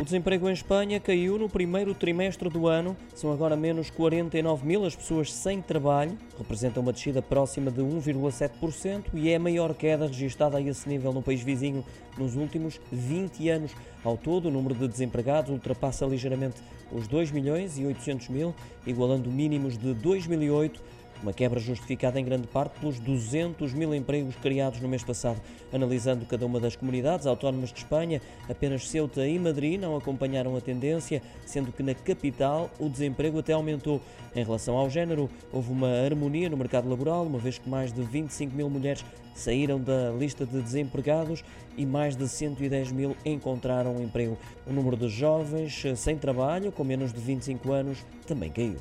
O desemprego em Espanha caiu no primeiro trimestre do ano. São agora menos 49 mil as pessoas sem trabalho, representa uma descida próxima de 1,7% e é a maior queda registada a esse nível no país vizinho nos últimos 20 anos. Ao todo, o número de desempregados ultrapassa ligeiramente os 2 milhões e 800 mil, igualando mínimos de 2008 uma quebra justificada em grande parte pelos 200 mil empregos criados no mês passado. Analisando cada uma das comunidades autónomas de Espanha, apenas Ceuta e Madrid não acompanharam a tendência, sendo que na capital o desemprego até aumentou. Em relação ao género, houve uma harmonia no mercado laboral, uma vez que mais de 25 mil mulheres saíram da lista de desempregados e mais de 110 mil encontraram emprego. O número de jovens sem trabalho, com menos de 25 anos, também caiu.